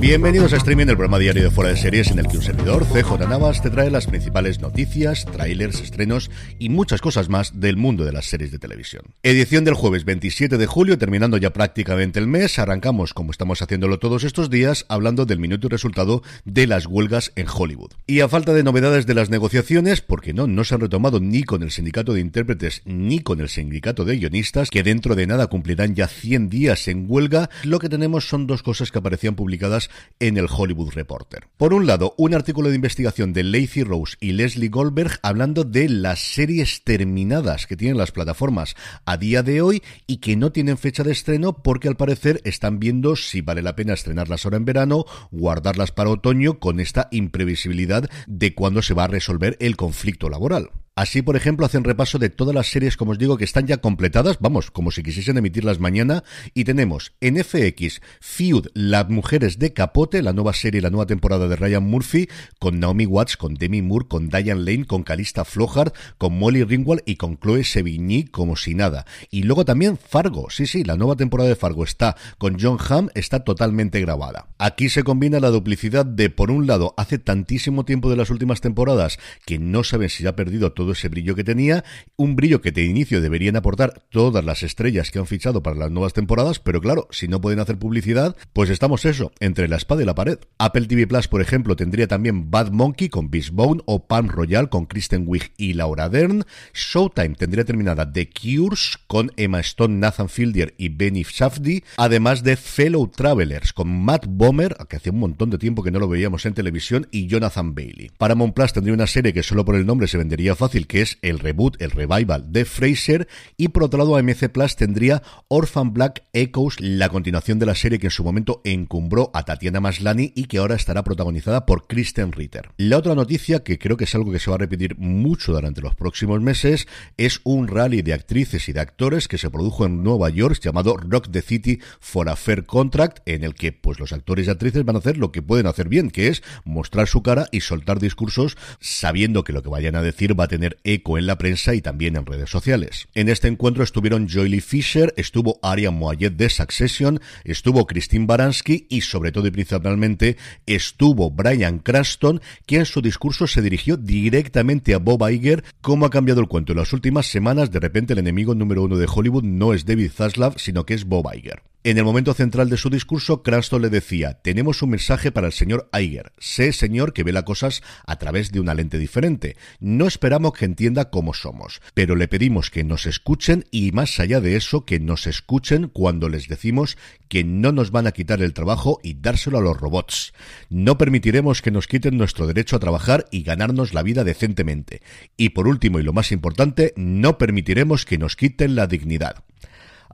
Bienvenidos a Streaming, el programa diario de Fuera de Series en el que un servidor, CJ Navas, te trae las principales noticias, trailers, estrenos y muchas cosas más del mundo de las series de televisión. Edición del jueves 27 de julio, terminando ya prácticamente el mes, arrancamos, como estamos haciéndolo todos estos días, hablando del minuto y resultado de las huelgas en Hollywood. Y a falta de novedades de las negociaciones, porque no, no se han retomado ni con el sindicato de intérpretes ni con el sindicato de guionistas, que dentro de nada cumplirán ya 100 días en huelga, lo que tenemos son dos cosas que publicadas en el Hollywood Reporter. Por un lado, un artículo de investigación de Lacey Rose y Leslie Goldberg hablando de las series terminadas que tienen las plataformas a día de hoy y que no tienen fecha de estreno porque al parecer están viendo si vale la pena estrenarlas ahora en verano, guardarlas para otoño con esta imprevisibilidad de cuándo se va a resolver el conflicto laboral. Así, por ejemplo, hacen repaso de todas las series, como os digo, que están ya completadas, vamos, como si quisiesen emitirlas mañana, y tenemos en FX Feud, Las Mujeres de Capote, la nueva serie, la nueva temporada de Ryan Murphy, con Naomi Watts, con Demi Moore, con Diane Lane, con Calista Flohart, con Molly Ringwald y con Chloe Sevigny, como si nada. Y luego también Fargo, sí, sí, la nueva temporada de Fargo está con John Hamm, está totalmente grabada. Aquí se combina la duplicidad de, por un lado, hace tantísimo tiempo de las últimas temporadas que no saben si ha perdido todo ese brillo que tenía, un brillo que de inicio deberían aportar todas las estrellas que han fichado para las nuevas temporadas, pero claro, si no pueden hacer publicidad, pues estamos eso, entre la espada y la pared. Apple TV Plus, por ejemplo, tendría también Bad Monkey con Bone o Palm Royal con Kristen Wiig y Laura Dern. Showtime tendría terminada The Cures con Emma Stone, Nathan Fielder y Benny Safdie, además de Fellow Travelers con Matt Bomer, que hacía un montón de tiempo que no lo veíamos en televisión, y Jonathan Bailey. Paramount Plus tendría una serie que solo por el nombre se vendería fácil que es el reboot, el revival de Fraser, y por otro lado AMC Plus tendría Orphan Black Echoes, la continuación de la serie que en su momento encumbró a Tatiana Maslany y que ahora estará protagonizada por Kristen Ritter. La otra noticia, que creo que es algo que se va a repetir mucho durante los próximos meses, es un rally de actrices y de actores que se produjo en Nueva York llamado Rock the City for a Fair Contract, en el que pues los actores y actrices van a hacer lo que pueden hacer bien, que es mostrar su cara y soltar discursos sabiendo que lo que vayan a decir va a tener eco en la prensa y también en redes sociales. En este encuentro estuvieron Joely Fisher, estuvo Ariane Moayet de Succession, estuvo Christine Baranski y sobre todo y principalmente estuvo Brian Cranston, quien en su discurso se dirigió directamente a Bob Iger. ¿Cómo ha cambiado el cuento en las últimas semanas? De repente el enemigo número uno de Hollywood no es David Zaslav, sino que es Bob Iger. En el momento central de su discurso, Cranston le decía, tenemos un mensaje para el señor Iger. Sé, señor, que ve las cosas a través de una lente diferente. No esperamos que entienda cómo somos, pero le pedimos que nos escuchen y más allá de eso, que nos escuchen cuando les decimos que no nos van a quitar el trabajo y dárselo a los robots. No permitiremos que nos quiten nuestro derecho a trabajar y ganarnos la vida decentemente. Y por último y lo más importante, no permitiremos que nos quiten la dignidad.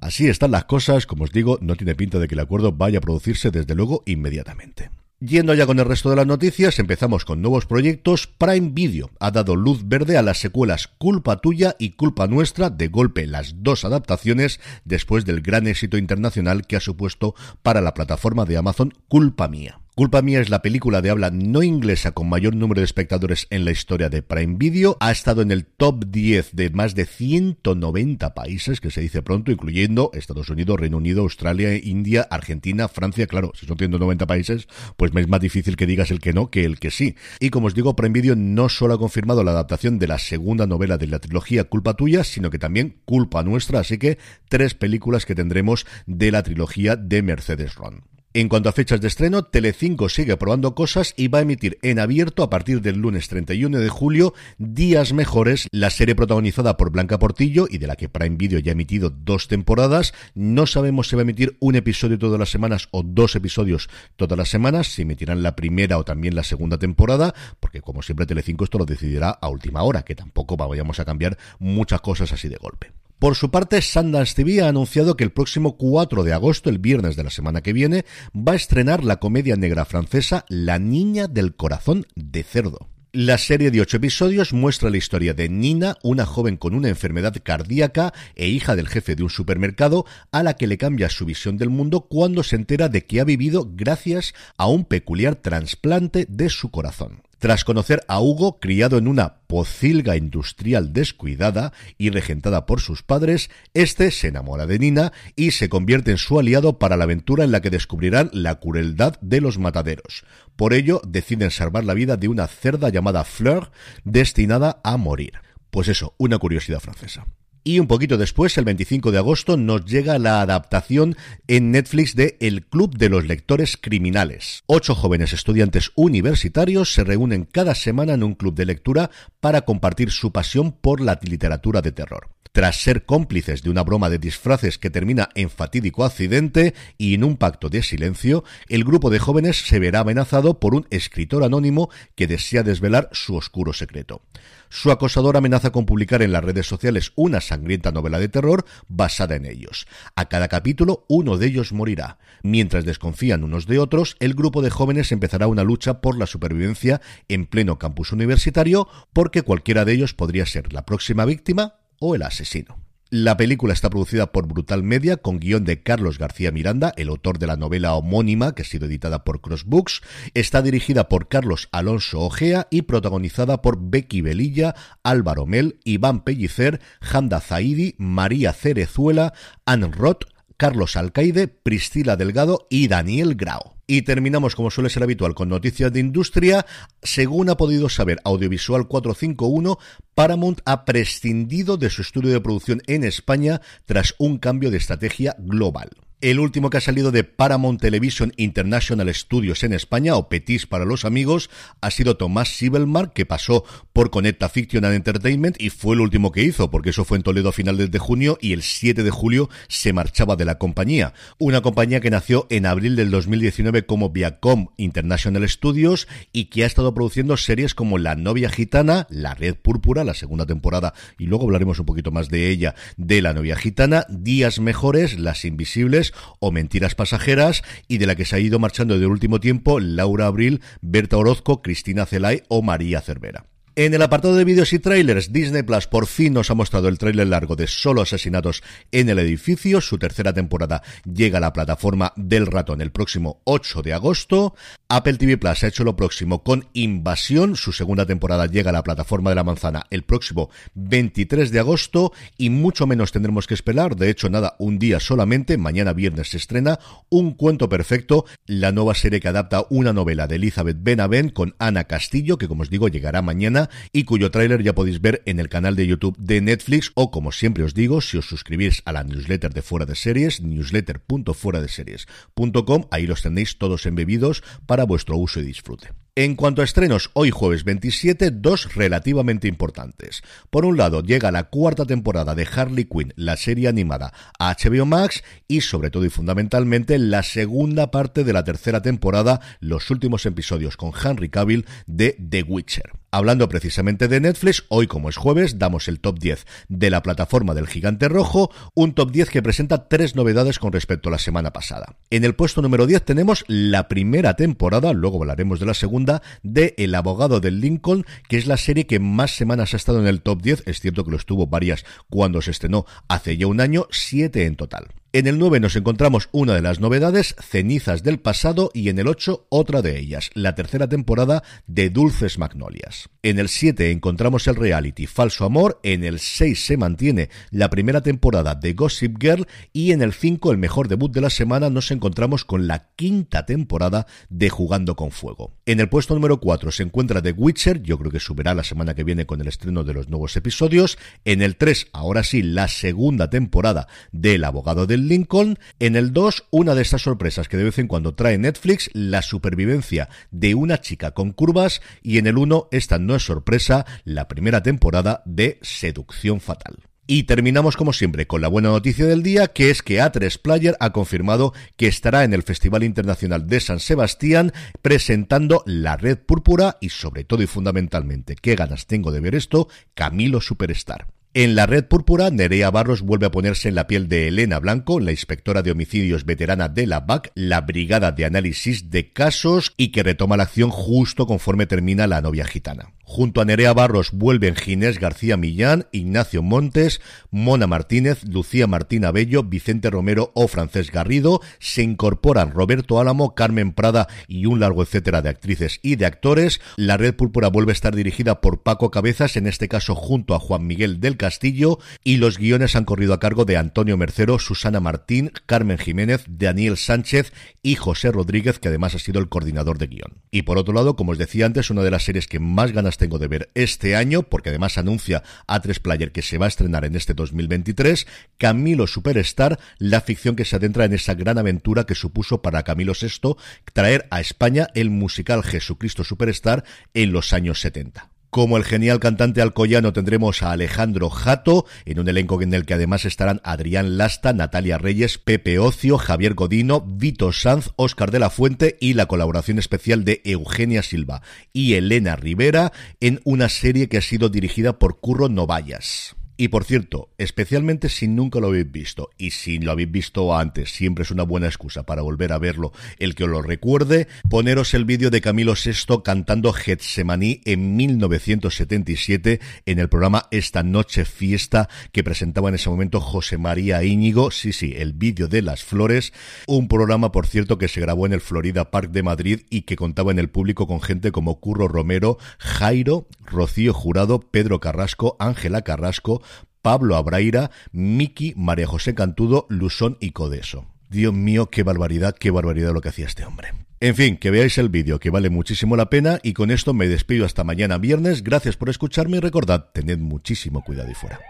Así están las cosas, como os digo, no tiene pinta de que el acuerdo vaya a producirse desde luego inmediatamente. Yendo ya con el resto de las noticias, empezamos con nuevos proyectos. Prime Video ha dado luz verde a las secuelas Culpa Tuya y Culpa Nuestra, de golpe las dos adaptaciones, después del gran éxito internacional que ha supuesto para la plataforma de Amazon Culpa Mía. Culpa Mía es la película de habla no inglesa con mayor número de espectadores en la historia de Prime Video. Ha estado en el top 10 de más de 190 países, que se dice pronto, incluyendo Estados Unidos, Reino Unido, Australia, India, Argentina, Francia. Claro, si son 190 países, pues me es más difícil que digas el que no que el que sí. Y como os digo, Prime Video no solo ha confirmado la adaptación de la segunda novela de la trilogía Culpa Tuya, sino que también Culpa Nuestra. Así que tres películas que tendremos de la trilogía de Mercedes Ron. En cuanto a fechas de estreno, Telecinco sigue probando cosas y va a emitir en abierto a partir del lunes 31 de julio Días Mejores, la serie protagonizada por Blanca Portillo y de la que Prime Video ya ha emitido dos temporadas. No sabemos si va a emitir un episodio todas las semanas o dos episodios todas las semanas, si emitirán la primera o también la segunda temporada, porque como siempre Telecinco esto lo decidirá a última hora, que tampoco vayamos a cambiar muchas cosas así de golpe. Por su parte, Sundance TV ha anunciado que el próximo 4 de agosto, el viernes de la semana que viene, va a estrenar la comedia negra francesa La Niña del Corazón de Cerdo. La serie de ocho episodios muestra la historia de Nina, una joven con una enfermedad cardíaca e hija del jefe de un supermercado, a la que le cambia su visión del mundo cuando se entera de que ha vivido gracias a un peculiar trasplante de su corazón. Tras conocer a Hugo, criado en una pocilga industrial descuidada y regentada por sus padres, este se enamora de Nina y se convierte en su aliado para la aventura en la que descubrirán la crueldad de los mataderos. Por ello, deciden salvar la vida de una cerda llamada Fleur, destinada a morir. Pues eso, una curiosidad francesa. Y un poquito después, el 25 de agosto, nos llega la adaptación en Netflix de El Club de los Lectores Criminales. Ocho jóvenes estudiantes universitarios se reúnen cada semana en un club de lectura para compartir su pasión por la literatura de terror. Tras ser cómplices de una broma de disfraces que termina en fatídico accidente y en un pacto de silencio, el grupo de jóvenes se verá amenazado por un escritor anónimo que desea desvelar su oscuro secreto. Su acosador amenaza con publicar en las redes sociales una sangrienta novela de terror basada en ellos. A cada capítulo uno de ellos morirá. Mientras desconfían unos de otros, el grupo de jóvenes empezará una lucha por la supervivencia en pleno campus universitario porque cualquiera de ellos podría ser la próxima víctima o el asesino. La película está producida por Brutal Media con guion de Carlos García Miranda, el autor de la novela homónima que ha sido editada por Crossbooks. Está dirigida por Carlos Alonso Ojea y protagonizada por Becky Velilla, Álvaro Mel, Iván Pellicer, Handa Zaidi, María Cerezuela, Anne Roth, Carlos Alcaide, Priscila Delgado y Daniel Grau. Y terminamos, como suele ser habitual, con noticias de industria. Según ha podido saber Audiovisual 451, Paramount ha prescindido de su estudio de producción en España tras un cambio de estrategia global. El último que ha salido de Paramount Television International Studios en España, o Petis para los amigos, ha sido Tomás Sibelmark, que pasó por Conecta Fiction and Entertainment y fue el último que hizo, porque eso fue en Toledo a finales de junio y el 7 de julio se marchaba de la compañía. Una compañía que nació en abril del 2019 como Viacom International Studios y que ha estado produciendo series como La novia gitana, La red púrpura, la segunda temporada, y luego hablaremos un poquito más de ella, de La novia gitana, Días mejores, Las invisibles, o Mentiras Pasajeras y de la que se ha ido marchando de último tiempo Laura Abril, Berta Orozco, Cristina Celay o María Cervera. En el apartado de vídeos y trailers, Disney Plus por fin nos ha mostrado el tráiler largo de Solo Asesinatos en el Edificio. Su tercera temporada llega a la plataforma del ratón el próximo 8 de agosto. Apple TV Plus ha hecho lo próximo con Invasión. Su segunda temporada llega a la plataforma de la manzana el próximo 23 de agosto. Y mucho menos tendremos que esperar. De hecho, nada, un día solamente. Mañana viernes se estrena Un Cuento Perfecto, la nueva serie que adapta una novela de Elizabeth Benavent con Ana Castillo, que como os digo llegará mañana y cuyo tráiler ya podéis ver en el canal de YouTube de Netflix o como siempre os digo, si os suscribís a la newsletter de Fuera de Series, newsletter.fueradeseries.com, ahí los tenéis todos embebidos para vuestro uso y disfrute. En cuanto a estrenos, hoy jueves 27, dos relativamente importantes. Por un lado, llega la cuarta temporada de Harley Quinn, la serie animada, HBO Max y sobre todo y fundamentalmente la segunda parte de la tercera temporada, los últimos episodios con Henry Cavill de The Witcher. Hablando precisamente de Netflix, hoy como es jueves, damos el top 10 de la plataforma del gigante rojo, un top 10 que presenta tres novedades con respecto a la semana pasada. En el puesto número 10 tenemos la primera temporada, luego hablaremos de la segunda, de El abogado del Lincoln, que es la serie que más semanas ha estado en el top 10, es cierto que lo estuvo varias cuando se estrenó hace ya un año, siete en total. En el 9 nos encontramos una de las novedades, Cenizas del pasado, y en el 8 otra de ellas, la tercera temporada de Dulces Magnolias. En el 7 encontramos el reality Falso Amor, en el 6 se mantiene la primera temporada de Gossip Girl y en el 5, el mejor debut de la semana, nos encontramos con la quinta temporada de Jugando con Fuego. En el puesto número 4 se encuentra The Witcher, yo creo que subirá la semana que viene con el estreno de los nuevos episodios. En el 3, ahora sí, la segunda temporada del Abogado del Lincoln. En el 2, una de estas sorpresas que de vez en cuando trae Netflix, la supervivencia de una chica con curvas. Y en el 1, esta no es sorpresa, la primera temporada de Seducción Fatal. Y terminamos como siempre con la buena noticia del día, que es que A3 Player ha confirmado que estará en el Festival Internacional de San Sebastián presentando La Red Púrpura y sobre todo y fundamentalmente, qué ganas tengo de ver esto, Camilo Superstar. En la red púrpura, Nerea Barros vuelve a ponerse en la piel de Elena Blanco, la inspectora de homicidios veterana de la BAC, la Brigada de Análisis de Casos, y que retoma la acción justo conforme termina la novia gitana. Junto a Nerea Barros vuelven Ginés García Millán, Ignacio Montes, Mona Martínez, Lucía Martina Bello, Vicente Romero o Francés Garrido. Se incorporan Roberto Álamo, Carmen Prada y un largo etcétera de actrices y de actores. La Red Púrpura vuelve a estar dirigida por Paco Cabezas, en este caso junto a Juan Miguel del Castillo, y los guiones han corrido a cargo de Antonio Mercero, Susana Martín, Carmen Jiménez, Daniel Sánchez y José Rodríguez, que además ha sido el coordinador de guion. Y por otro lado, como os decía antes, una de las series que más ganas tengo de ver este año, porque además anuncia a tres Player que se va a estrenar en este 2023, Camilo Superstar, la ficción que se adentra en esa gran aventura que supuso para Camilo VI traer a España el musical Jesucristo Superstar en los años 70. Como el genial cantante alcoyano tendremos a Alejandro Jato, en un elenco en el que además estarán Adrián Lasta, Natalia Reyes, Pepe Ocio, Javier Godino, Vito Sanz, Óscar de la Fuente y la colaboración especial de Eugenia Silva y Elena Rivera en una serie que ha sido dirigida por Curro Novallas. Y por cierto, especialmente si nunca lo habéis visto y si lo habéis visto antes, siempre es una buena excusa para volver a verlo, el que os lo recuerde, poneros el vídeo de Camilo VI cantando Getsemaní en 1977 en el programa Esta Noche Fiesta que presentaba en ese momento José María Íñigo, sí, sí, el vídeo de las flores, un programa por cierto que se grabó en el Florida Park de Madrid y que contaba en el público con gente como Curro Romero, Jairo, Rocío Jurado, Pedro Carrasco, Ángela Carrasco, Pablo Abraira, Miki, María José Cantudo, Lusón y Codeso. Dios mío, qué barbaridad, qué barbaridad lo que hacía este hombre. En fin, que veáis el vídeo, que vale muchísimo la pena, y con esto me despido hasta mañana viernes. Gracias por escucharme y recordad, tened muchísimo cuidado y fuera.